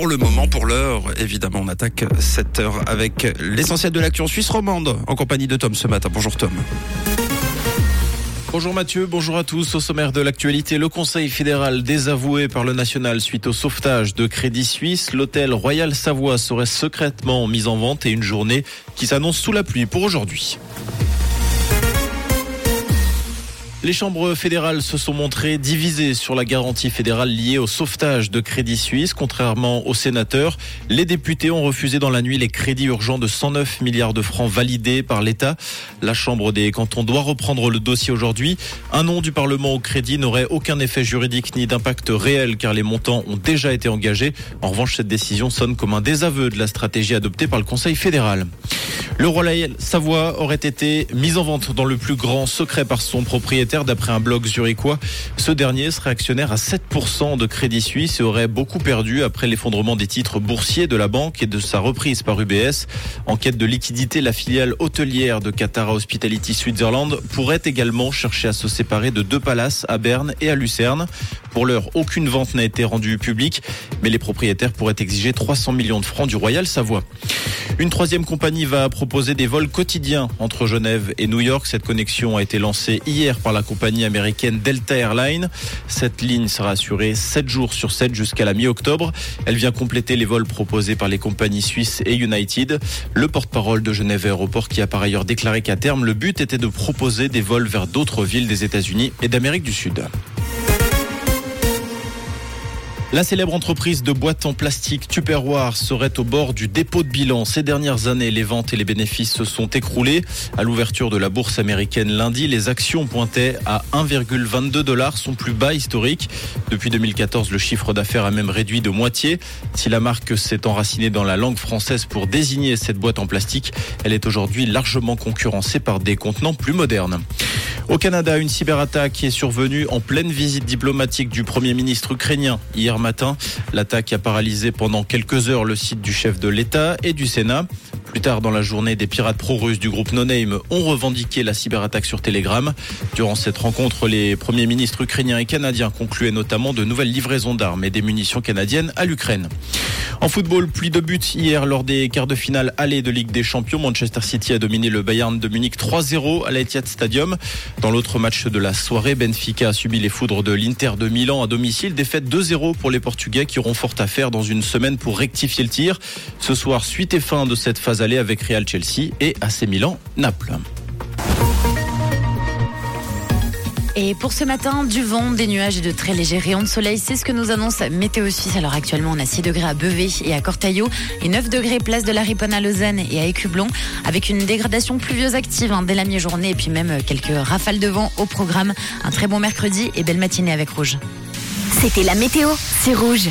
Pour le moment, pour l'heure, évidemment, on attaque cette heure avec l'essentiel de l'action suisse romande en compagnie de Tom ce matin. Bonjour Tom. Bonjour Mathieu, bonjour à tous. Au sommaire de l'actualité, le Conseil fédéral désavoué par le national suite au sauvetage de Crédit Suisse. L'hôtel Royal Savoie serait secrètement mis en vente et une journée qui s'annonce sous la pluie pour aujourd'hui. Les chambres fédérales se sont montrées divisées sur la garantie fédérale liée au sauvetage de Crédit Suisse. Contrairement aux sénateurs, les députés ont refusé dans la nuit les crédits urgents de 109 milliards de francs validés par l'État. La Chambre des cantons doit reprendre le dossier aujourd'hui. Un nom du Parlement au crédit n'aurait aucun effet juridique ni d'impact réel car les montants ont déjà été engagés. En revanche, cette décision sonne comme un désaveu de la stratégie adoptée par le Conseil fédéral. Le Royal Savoie aurait été mis en vente dans le plus grand secret par son propriétaire d'après un blog zurichois. Ce dernier serait actionnaire à 7% de Crédit Suisse et aurait beaucoup perdu après l'effondrement des titres boursiers de la banque et de sa reprise par UBS. En quête de liquidité, la filiale hôtelière de Qatar Hospitality Switzerland pourrait également chercher à se séparer de deux palaces à Berne et à Lucerne. Pour l'heure, aucune vente n'a été rendue publique, mais les propriétaires pourraient exiger 300 millions de francs du Royal Savoie. Une troisième compagnie va proposer des vols quotidiens entre Genève et New York. Cette connexion a été lancée hier par la compagnie américaine Delta Airlines. Cette ligne sera assurée 7 jours sur 7 jusqu'à la mi-octobre. Elle vient compléter les vols proposés par les compagnies suisses et United. Le porte-parole de Genève Aéroport qui a par ailleurs déclaré qu'à terme, le but était de proposer des vols vers d'autres villes des États-Unis et d'Amérique du Sud. La célèbre entreprise de boîtes en plastique Tupperware serait au bord du dépôt de bilan. Ces dernières années, les ventes et les bénéfices se sont écroulés. À l'ouverture de la bourse américaine lundi, les actions pointaient à 1,22 dollars, son plus bas historique. Depuis 2014, le chiffre d'affaires a même réduit de moitié. Si la marque s'est enracinée dans la langue française pour désigner cette boîte en plastique, elle est aujourd'hui largement concurrencée par des contenants plus modernes. Au Canada, une cyberattaque est survenue en pleine visite diplomatique du Premier ministre ukrainien hier matin. L'attaque a paralysé pendant quelques heures le site du chef de l'État et du Sénat. Plus tard dans la journée, des pirates pro-russes du groupe No ont revendiqué la cyberattaque sur Telegram. Durant cette rencontre, les premiers ministres ukrainiens et canadiens concluaient notamment de nouvelles livraisons d'armes et des munitions canadiennes à l'Ukraine. En football, pluie de buts hier lors des quarts de finale aller de Ligue des Champions. Manchester City a dominé le Bayern de Munich 3-0 à l'Etihad Stadium. Dans l'autre match de la soirée, Benfica a subi les foudres de l'Inter de Milan à domicile. Défaite 2-0 pour les Portugais qui auront fort à faire dans une semaine pour rectifier le tir. Ce soir, suite et fin de cette phase aller avec Real Chelsea et AC Milan Naples. Et pour ce matin, du vent, des nuages et de très légers rayons de soleil, c'est ce que nous annonce Météo Suisse. Alors actuellement, on a 6 degrés à Bevé et à Cortaillot et 9 degrés place de la Riponne à Lausanne et à Écublon, avec une dégradation pluvieuse active hein, dès la mi-journée et puis même quelques rafales de vent au programme. Un très bon mercredi et belle matinée avec Rouge. C'était la météo, c'est Rouge.